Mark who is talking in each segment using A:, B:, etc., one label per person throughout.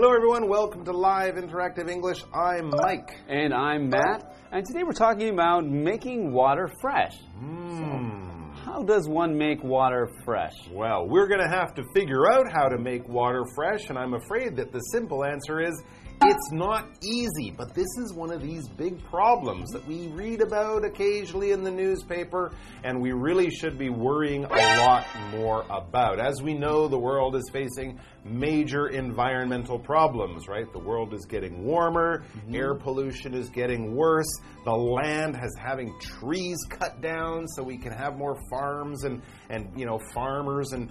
A: Hello, everyone. Welcome to Live Interactive English. I'm Mike.
B: And I'm Matt. And today we're talking about making water fresh.
A: Hmm.
B: How does one make water fresh?
A: Well, we're going to have to figure out how to make water fresh, and I'm afraid that the simple answer is it's not easy, but this is one of these big problems that we read about occasionally in the newspaper, and we really should be worrying a lot more about. As we know, the world is facing major environmental problems, right? The world is getting warmer, mm-hmm. air pollution is getting worse, the land has having trees cut down so we can have more farms and, and you know, farmers and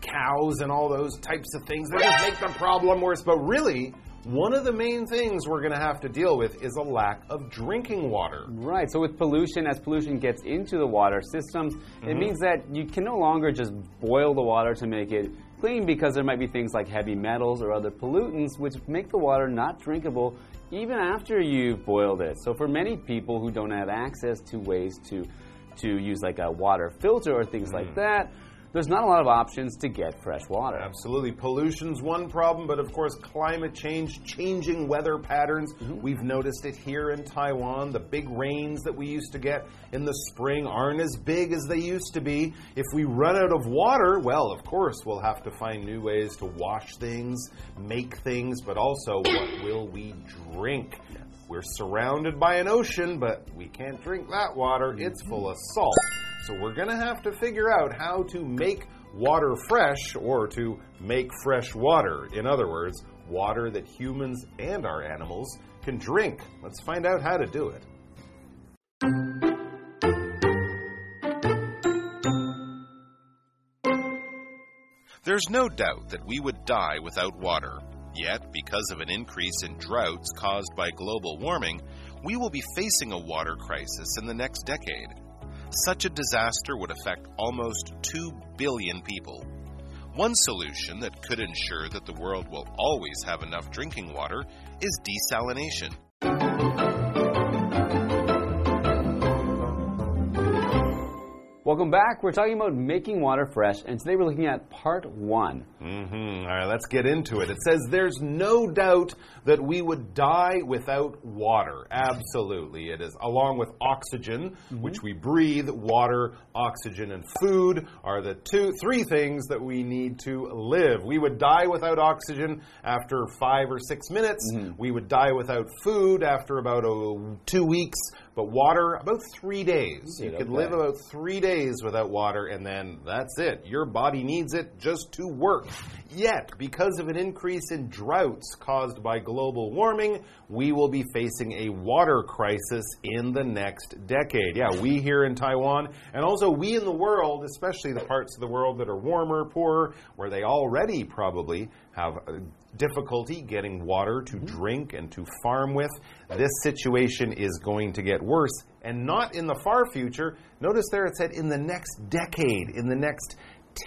A: cows and all those types of things that just make the problem worse. But really, one of the main things we're going to have to deal with is a lack of drinking water.
B: Right, so with pollution, as pollution gets into the water systems, it mm-hmm. means that you can no longer just boil the water to make it clean because there might be things like heavy metals or other pollutants which make the water not drinkable even after you've boiled it. So for many people who don't have access to ways to to use like a water filter or things like mm. that, there's not a lot of options to get fresh water.
A: Absolutely. Pollution's one problem, but of course, climate change, changing weather patterns. Mm-hmm. We've noticed it here in Taiwan. The big rains that we used to get in the spring aren't as big as they used to be. If we run out of water, well, of course, we'll have to find new ways to wash things, make things, but also what will we drink? We're surrounded by an ocean, but we can't drink that water. It's mm-hmm. full of salt. So we're going to have to figure out how to make water fresh or to make fresh water. In other words, water that humans and our animals can drink. Let's find out how to do it. There's no doubt that we would die without water. Yet, because of an increase in droughts caused by global warming, we will be facing a water crisis in the next decade. Such a disaster would affect almost 2 billion people. One solution that could ensure that the world will always have enough drinking water is desalination.
B: Welcome back. We're talking about making water fresh, and today we're looking at part one.
A: Mm-hmm. All right, let's get into it. It says there's no doubt that we would die without water. Absolutely, it is. Along with oxygen, which we breathe, water, oxygen, and food are the two, three things that we need to live. We would die without oxygen after five or six minutes. We would die without food after about oh, two weeks. But water, about three days. You
B: Good,
A: could
B: okay.
A: live about three days without water, and then that's it. Your body needs it just to work. Yet, because of an increase in droughts caused by global warming, we will be facing a water crisis in the next decade. Yeah, we here in Taiwan, and also we in the world, especially the parts of the world that are warmer, poorer, where they already probably have uh, difficulty getting water to mm-hmm. drink and to farm with. This situation is going to get worse, and not in the far future. Notice there it said in the next decade, in the next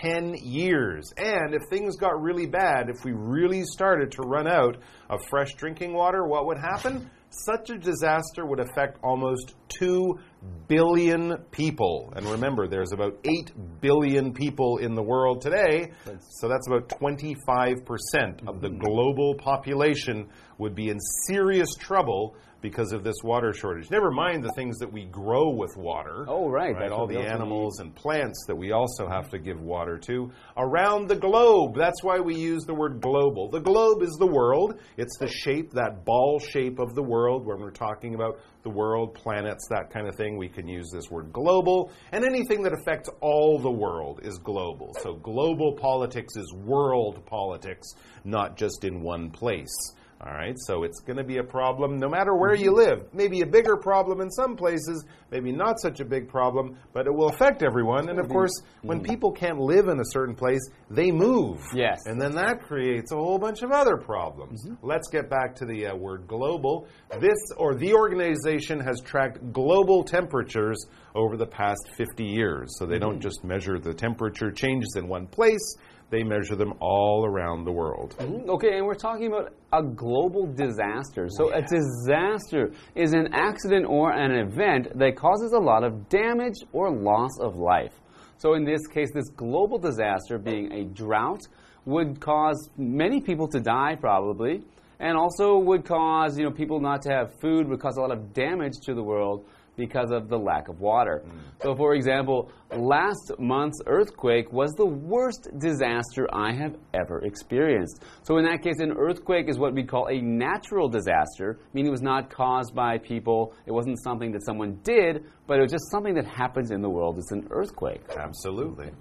A: 10 years. And if things got really bad, if we really started to run out of fresh drinking water, what would happen? Such a disaster would affect almost 2 billion people. And remember, there's about 8 billion people in the world today. So that's about 25% of the global population would be in serious trouble because of this water shortage. Never mind the things that we grow with water.
B: Oh, right,
A: Right, all the animals and plants that we also have to give water to around the globe. That's why we use the word global. The globe is the world. It's the shape, that ball shape of the world when we're talking about the world, planets, that kind of thing. We can use this word global. And anything that affects all the world is global. So global politics is world politics, not just in one place. All right, so it's going to be a problem no matter where you live. Maybe a bigger problem in some places, maybe not such a big problem, but it will affect everyone. And of mm-hmm. course, when mm-hmm. people can't live in a certain place, they move.
B: Yes.
A: And then that creates a whole bunch of other problems. Mm-hmm. Let's get back to the uh, word global. This or the organization has tracked global temperatures over the past 50 years. So they don't just measure the temperature changes in one place, They measure them all around the world.
B: Mm, okay, and we're talking about a global disaster. So, a disaster is an accident or an event that causes a lot of damage or loss of life. So, in this case, this global disaster being a drought would cause many people to die, probably, and also would cause you know people not to have food, would cause a lot of damage to the world because of the lack of water. Mm. So, for example, last month's earthquake was the worst disaster I have ever experienced. So, in that case, an earthquake is what we call a natural disaster, meaning it was not caused by people, it wasn't something that someone did, but it was just something that happens in the world. It's an earthquake.
A: Absolutely.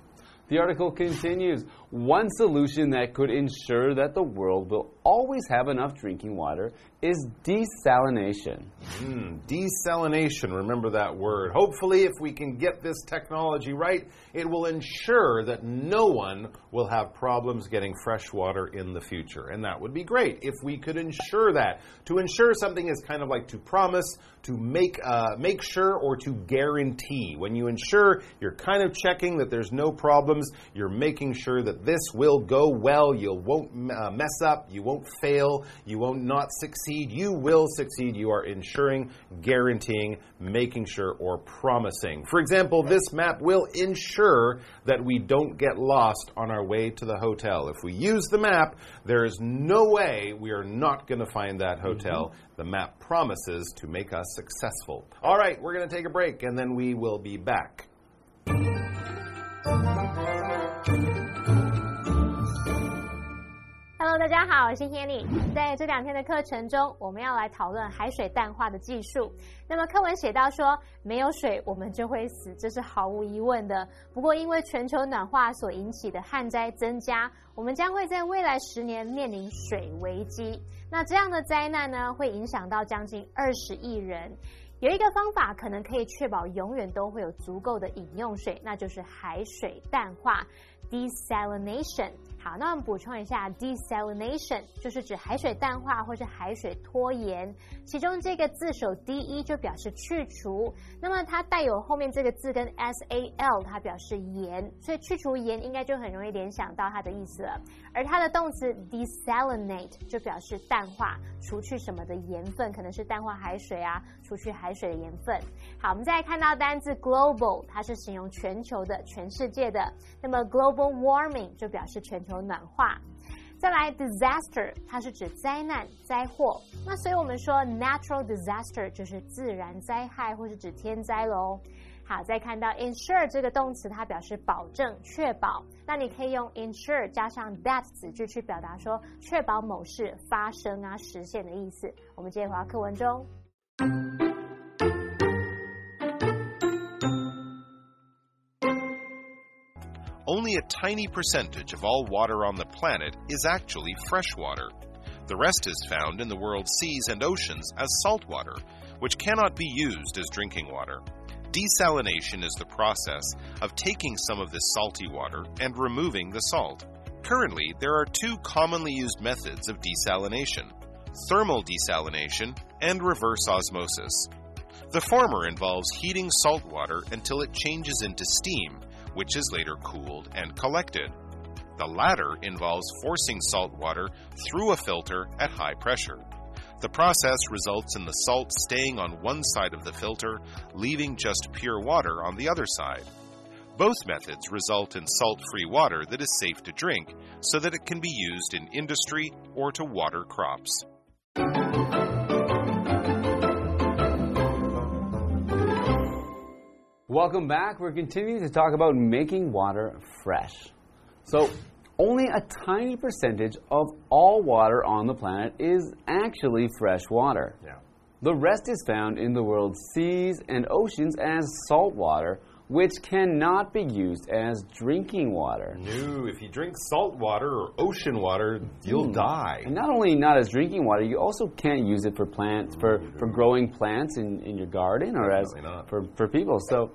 B: The article continues One solution that could ensure that the world will always have enough drinking water is desalination.
A: Mm, desalination, remember that word. Hopefully, if we can get this technology right, it will ensure that no one will have problems getting fresh water in the future. And that would be great if we could ensure that. To ensure something is kind of like to promise, to make, uh, make sure, or to guarantee. When you ensure, you're kind of checking that there's no problems, you're making sure that this will go well, you won't uh, mess up, you won't fail, you won't not succeed, you will succeed. You are ensuring, guaranteeing, making sure, or promising. For example, this map will ensure that we don't get lost on our way to the hotel. If we use the map, there is no way we are not going to find that mm-hmm. hotel. The map promises to make us successful. All right, we're going to take a break and then we will be back.
C: 大家好，我是 Hanny。在这两天的课程中，我们要来讨论海水淡化的技术。那么课文写到说，没有水我们就会死，这是毫无疑问的。不过，因为全球暖化所引起的旱灾增加，我们将会在未来十年面临水危机。那这样的灾难呢，会影响到将近二十亿人。有一个方法可能可以确保永远都会有足够的饮用水，那就是海水淡化 （desalination）。好，那我们补充一下，desalination 就是指海水淡化或是海水拖延。其中这个字首 d e 就表示去除，那么它带有后面这个字跟 s a l，它表示盐，所以去除盐应该就很容易联想到它的意思了。而它的动词 desalinate 就表示淡化，除去什么的盐分，可能是淡化海水啊，除去海水的盐分。好，我们再来看到单字 global，它是形容全球的、全世界的。那么 global warming 就表示全球暖化。再来 disaster，它是指灾难、灾祸。那所以我们说 natural disaster 就是自然灾害或是指天灾喽。好，再看到 ensure 这个动词，它表示保证、确保。那你可以用 ensure 加上 that 子句去表达说确保某事发生啊、实现的意思。我们接着回到课文中。
D: Only a tiny percentage of all water on the planet is actually fresh water. The rest is found in the world's seas and oceans as salt water, which cannot be used as drinking water. Desalination is the process of taking some of this salty water and removing the salt. Currently, there are two commonly used methods of desalination thermal desalination and reverse osmosis. The former involves heating salt water until it changes into steam, which is later cooled and collected. The latter involves forcing salt water through a filter at high pressure. The process results in the salt staying on one side of the filter, leaving just pure water on the other side. Both methods result in salt free water that is safe to drink so that it can be used in industry or to water crops.
B: Welcome back. We're continuing to talk about making water fresh. So, only a tiny percentage of all water on the planet is actually fresh water.
A: Yeah.
B: The rest is found in the world's seas and oceans as salt water, which cannot be used as drinking water.
A: No, if you drink salt water or ocean water, you'll die.
B: And not only not as drinking water, you also can't use it for plants for, for growing plants in, in your garden or as
A: Definitely not.
B: for, for people. So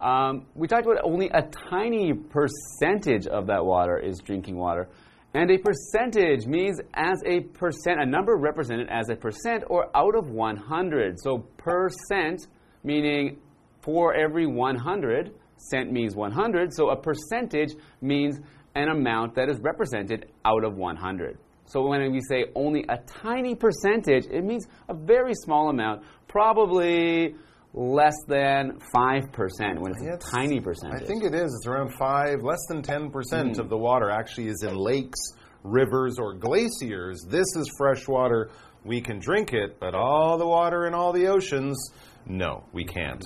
B: um, we talked about only a tiny percentage of that water is drinking water. And a percentage means as a percent, a number represented as a percent or out of 100. So percent meaning for every 100, cent means 100. So a percentage means an amount that is represented out of 100. So when we say only a tiny percentage, it means a very small amount, probably less than 5% when it's
A: It's-
B: a tiny percentage.
A: I think it is. It's around five, less than 10% hmm. of the water actually is in lakes, rivers, or glaciers. This is fresh water. We can drink it, but all the water in all the oceans, no, we can't.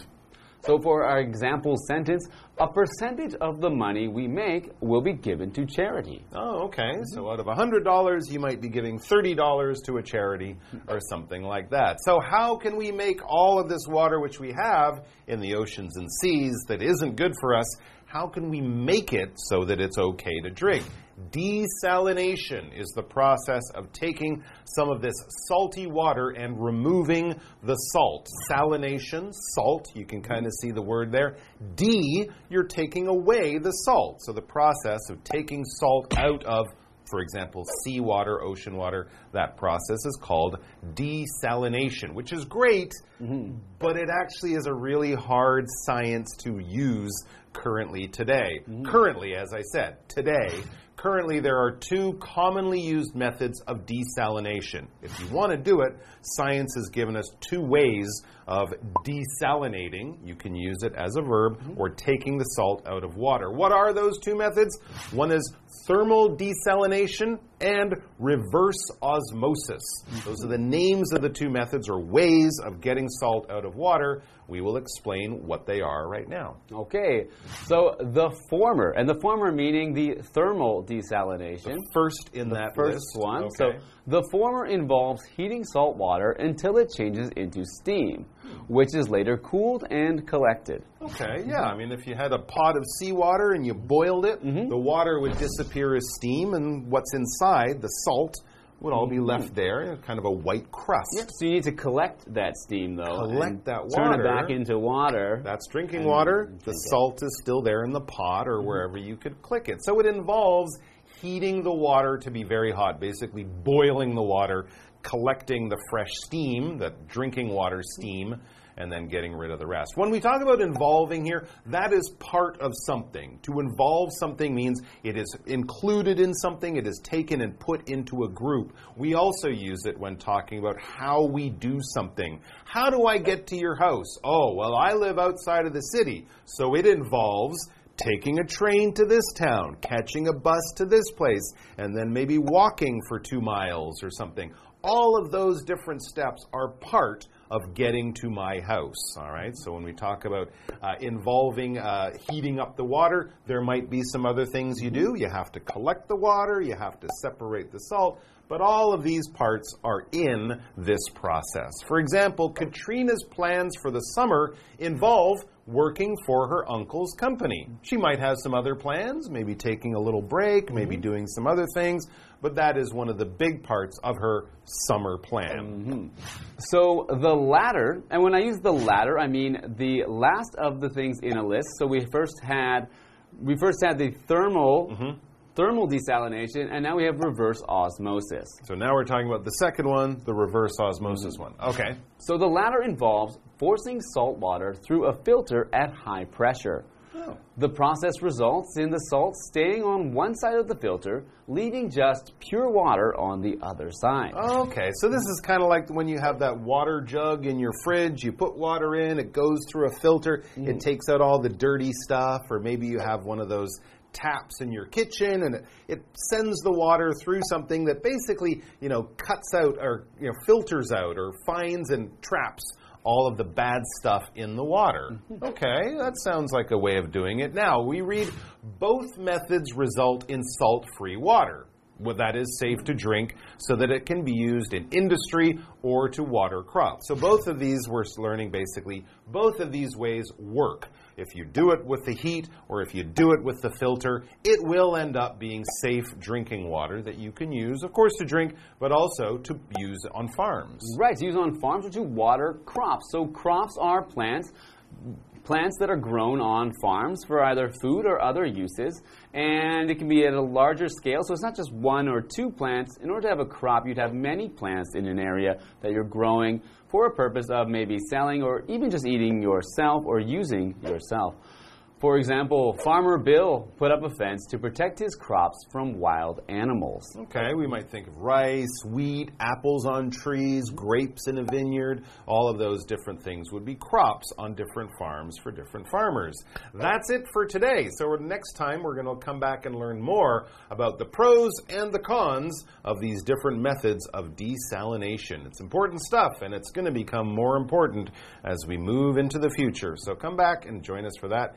B: So, for our example sentence, a percentage of the money we make will be given to charity.
A: Oh, okay. Mm-hmm. So out of $100, you might be giving $30 to a charity or something like that. So, how can we make all of this water which we have in the oceans and seas that isn't good for us? How can we make it so that it's okay to drink? Desalination is the process of taking some of this salty water and removing the salt. Salination, salt, you can kind of see the word there. D, you're taking away the salt. So the process of taking salt out of for example, seawater, ocean water, that process is called desalination, which is great, mm-hmm. but it actually is a really hard science to use currently today. Mm-hmm. Currently, as I said, today, currently there are two commonly used methods of desalination. If you want to do it, science has given us two ways of desalinating. You can use it as a verb mm-hmm. or taking the salt out of water. What are those two methods? One is thermal desalination and reverse osmosis. Mm-hmm. Those are the names of the two methods or ways of getting salt out of water. We will explain what they are right now.
B: Okay, so the former, and the former meaning the thermal desalination.
A: First in that
B: First
A: list.
B: one.
A: Okay.
B: So the former involves heating salt water until it changes into steam, which is later cooled and collected.
A: Okay, yeah. I mean, if you had a pot of seawater and you boiled it, mm-hmm. the water would disappear as steam, and what's inside, the salt, would all be left there, kind of a white crust. Yep.
B: So you need to collect that steam, though.
A: Collect that
B: Turn it back into water.
A: That's drinking water. The salt is still there in the pot or mm-hmm. wherever you could click it. So it involves heating the water to be very hot, basically boiling the water, collecting the fresh steam, that drinking water steam, and then getting rid of the rest. When we talk about involving here, that is part of something. To involve something means it is included in something, it is taken and put into a group. We also use it when talking about how we do something. How do I get to your house? Oh, well, I live outside of the city, so it involves taking a train to this town, catching a bus to this place, and then maybe walking for two miles or something. All of those different steps are part of getting to my house. All right. So when we talk about uh, involving uh, heating up the water, there might be some other things you do. You have to collect the water, you have to separate the salt. But all of these parts are in this process. For example, Katrina's plans for the summer involve working for her uncle's company. She might have some other plans, maybe taking a little break, maybe doing some other things, but that is one of the big parts of her summer plan.
B: So the latter, and when I use the latter, I mean the last of the things in a list. So we first had, we first had the thermal,
A: Mm-hmm.
B: thermal desalination, and now we have reverse osmosis.
A: So now we're talking about the second one, the reverse osmosis one. Okay.
B: So the latter involves forcing salt water through a filter at high pressure. Oh. The process results in the salt staying on one side of the filter, leaving just pure water on the other side.
A: Okay, so this is kind of like when you have that water jug in your fridge. You put water in, it goes through a filter, it mm. takes out all the dirty stuff, or maybe you have one of those taps in your kitchen and it, it sends the water through something that basically, you know, cuts out or, you know, filters out or finds and traps all of the bad stuff in the water. Okay, that sounds like a way of doing it. Now, we read both methods result in salt free water. Well, that is safe to drink so that it can be used in industry or to water crops. So, both of these we're learning basically, both of these ways work. If you do it with the heat or if you do it with the filter, it will end up being safe drinking water that you can use, of course, to drink, but also to use on farms.
B: Right, to use on farms or to water crops. So crops are plants plants that are grown on farms for either food or other uses, and it can be at a larger scale. So it's not just one or two plants. In order to have a crop, you'd have many plants in an area that you're growing for a purpose of maybe selling or even just eating yourself or using yourself. For example, Farmer Bill put up a fence to protect his crops from wild animals.
A: Okay, we might think of rice, wheat, apples on trees, grapes in a vineyard. All of those different things would be crops on different farms for different farmers. That's it for today. So, next time we're going to come back and learn more about the pros and the cons of these different methods of desalination. It's important stuff, and it's going to become more important as we move into the future. So, come back and join us for that.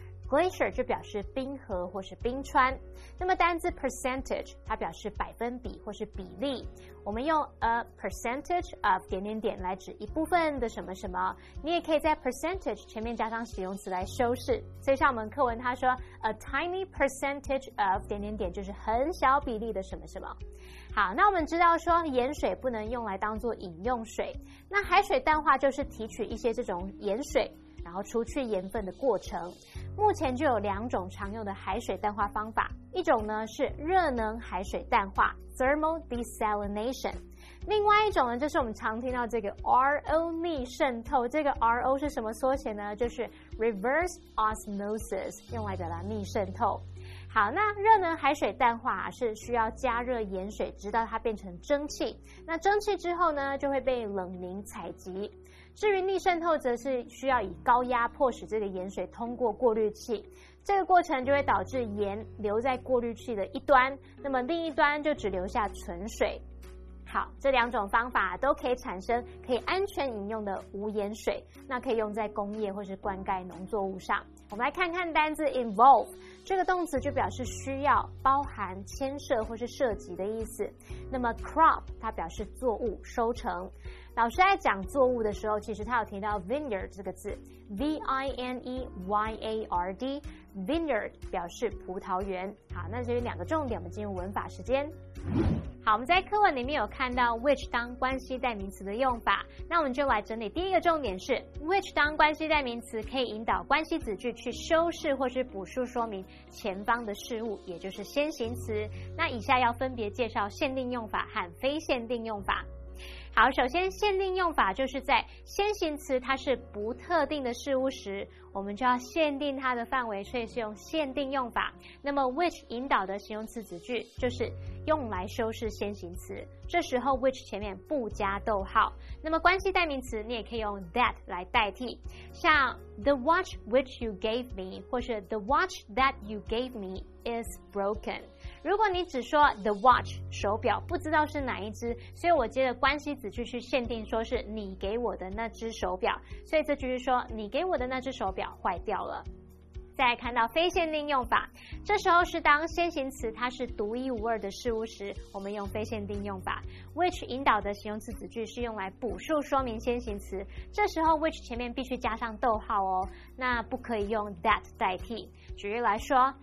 C: Glacier 就表示冰河或是冰川，那么单字 percentage 它表示百分比或是比例。我们用 a percentage of 点点点来指一部分的什么什么，你也可以在 percentage 前面加上形容词来修饰。所以像我们课文他说 a tiny percentage of 点点点就是很小比例的什么什么。好，那我们知道说盐水不能用来当做饮用水，那海水淡化就是提取一些这种盐水。然后除去盐分的过程，目前就有两种常用的海水淡化方法，一种呢是热能海水淡化 （thermal desalination），另外一种呢就是我们常听到这个 RO 逆渗透。这个 RO 是什么缩写呢？就是 reverse osmosis，用来表达逆渗透。好，那热能海水淡化是需要加热盐水，直到它变成蒸汽。那蒸汽之后呢，就会被冷凝采集。至于逆渗透，则是需要以高压迫使这个盐水通过过滤器，这个过程就会导致盐留在过滤器的一端，那么另一端就只留下纯水。好，这两种方法都可以产生可以安全饮用的无盐水，那可以用在工业或是灌溉农作物上。我们来看看单字 involve 这个动词就表示需要、包含、牵涉或是涉及的意思。那么 crop 它表示作物、收成。老师在讲作物的时候，其实他有提到 vineyard 这个字，v i n e y a r d，vineyard 表示葡萄园。好，那这有两个重点，我们进入文法时间。好，我们在课文里面有看到 which 当关系代名词的用法，那我们就来整理。第一个重点是 which 当关系代名词可以引导关系子句去修饰或是补述说明前方的事物，也就是先行词。那以下要分别介绍限定用法和非限定用法。好，首先限定用法就是在先行词它是不特定的事物时，我们就要限定它的范围，所以是用限定用法。那么 which 引导的形容词子句就是用来修饰先行词，这时候 which 前面不加逗号。那么关系代名词你也可以用 that 来代替，像 the watch which you gave me，或是 the watch that you gave me is broken。如果你只说 the watch 手表，不知道是哪一只，所以我接着关系子句去限定，说是你给我的那只手表，所以这句是说你给我的那只手表坏掉了。再看到非限定用法，这时候是当先行词它是独一无二的事物时，我们用非限定用法。which 引导的形容词子句是用来补述说明先行词，这时候 which 前面必须加上逗号哦，那不可以用 that 代替。举例来说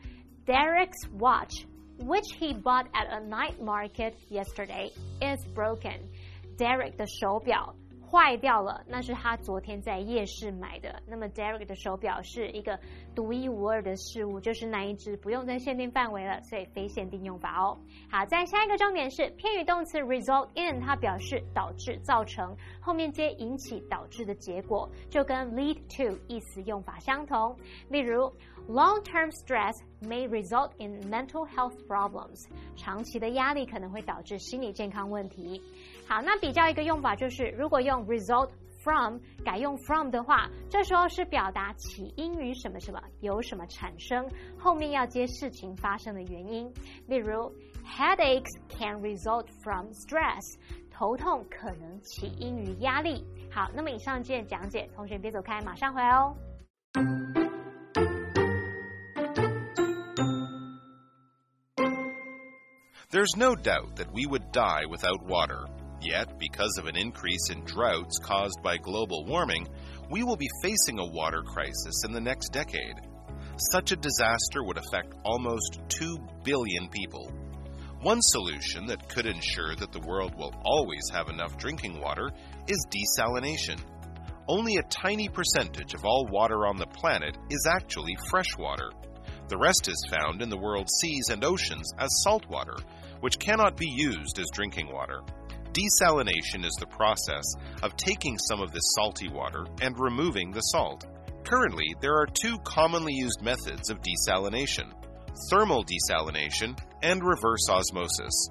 C: ，Derek's watch。which he bought at a night market yesterday is broken. Derek 的手表 坏掉了，那是他昨天在夜市买的。那么 Derek 的手表是一个独一无二的事物，就是那一只，不用在限定范围了，所以非限定用法哦。好，在下一个重点是偏语动词 result in，它表示导致、造成，后面接引起、导致的结果，就跟 lead to 意思用法相同。例如。Long-term stress may result in mental health problems。长期的压力可能会导致心理健康问题。好，那比较一个用法就是，如果用 result from 改用 from 的话，这时候是表达起因于什么什么，由什么产生，后面要接事情发生的原因。例如，headaches can result from stress。头痛可能起因于压力。好，那么以上这些讲解，同学别走开，马上回来哦。
D: There's no doubt that we would die without water. Yet, because of an increase in droughts caused by global warming, we will be facing a water crisis in the next decade.
A: such a disaster would affect almost 2 billion people. One solution that could ensure that the world will always have enough drinking water is desalination. Only a tiny percentage of all water on the planet is actually fresh water. The rest is found in the world's seas and oceans as salt water, which cannot be used as drinking water. Desalination is the process of taking some of this salty water and removing the salt. Currently, there are two commonly used methods of desalination thermal desalination and reverse osmosis.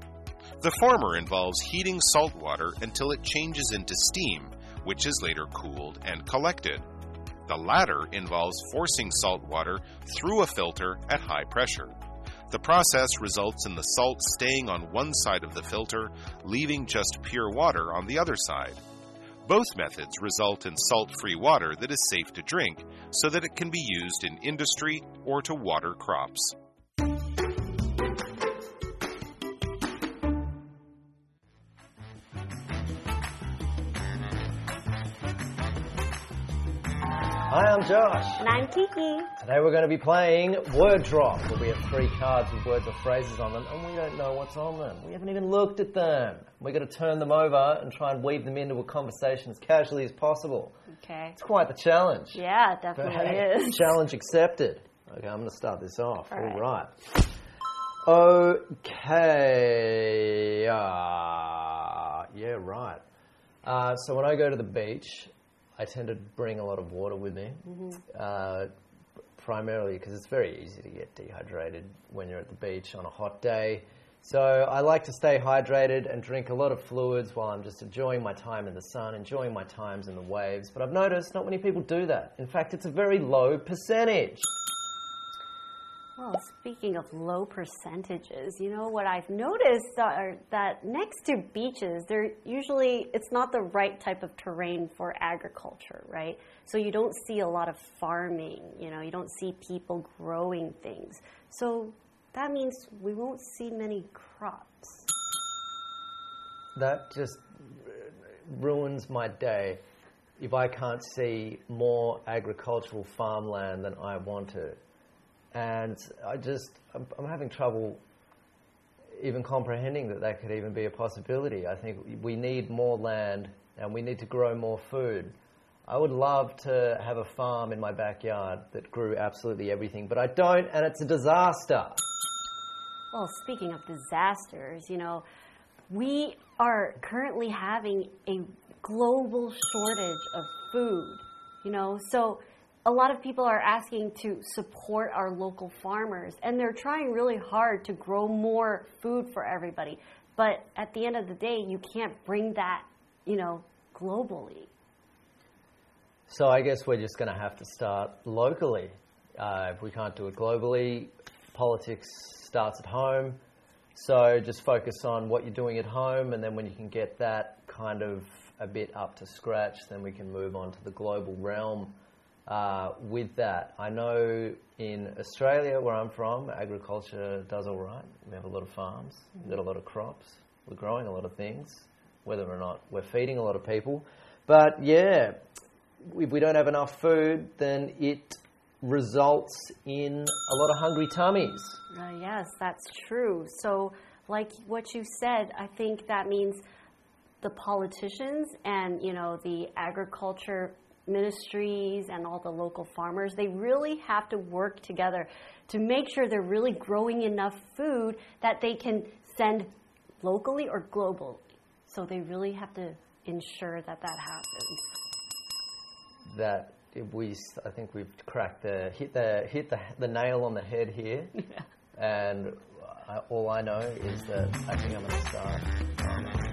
A: The former involves heating salt water until it changes into steam, which is later cooled and collected. The latter involves forcing salt water through a filter at high pressure. The process results in the salt staying on one side of the filter, leaving just pure water on the other side. Both methods result in salt free water that is safe to drink so that it can be used in industry or to water crops.
E: Hi, I'm Josh.
F: And I'm Kiki.
E: Today we're going to be playing Word Drop, where we have three cards with words or phrases on them, and we don't know what's on them. We haven't even looked at them. We're going to turn them over and try and weave them into a conversation as casually as possible.
F: Okay.
E: It's quite the challenge.
F: Yeah,
E: But
F: definitely
E: hey,
F: is.
E: challenge accepted. Okay, I'm going to start this off.
F: All
E: right. Okay. Uh, yeah, right. Uh, so when I go to the beach, I tend to bring a lot of water with me, uh, primarily because it's very easy to get dehydrated when you're at the beach on a hot day. So I like to stay hydrated and drink a lot of fluids while I'm just enjoying my time in the sun, enjoying my times in the waves. But I've noticed not many people do that. In fact, it's a very low percentage.
G: Well, speaking of low percentages, you know what I've noticed are that next to beaches, they're usually it's not the right type of terrain for agriculture, right? So you don't see a lot of farming, you know, you don't see people growing things. So that means we won't see many crops.
E: That just ruins my day if I can't see more agricultural farmland than I want to. And I just, I'm, I'm having trouble even comprehending that that could even be a possibility. I think we need more land and we need to grow more food. I would love to have a farm in my backyard that grew absolutely everything, but I don't, and it's a disaster.
G: Well, speaking of disasters, you know, we are currently having a global shortage of food, you know, so a lot of people are asking to support our local farmers and they're trying really hard to grow more food for everybody. But at the end of the day, you can't bring that, you know, globally.
E: So I guess we're just going to have to start locally. Uh, if we can't do it globally, politics starts at home. So just focus on what you're doing at home, and then when you can get that kind of a bit up to scratch, then we can move on to the global realm uh, with that. I know in Australia, where I'm from, agriculture does all right. We have a lot of farms, we've got a lot of crops, we're growing a lot of things, whether or not we're feeding a lot of people. But yeah, if we don't have enough food, then it results in a lot of hungry tummies.
G: Uh, yes, that's true. So, like what you said, I think that means the politicians and you know the agriculture ministries and all the local farmers they really have to work together to make sure they're really growing enough food that they can send locally or globally. So they really have to ensure that that happens.
E: That if we, I think we've cracked the hit the hit the, the nail on the head here. And I, all I know is that I think I'm going to start. farming.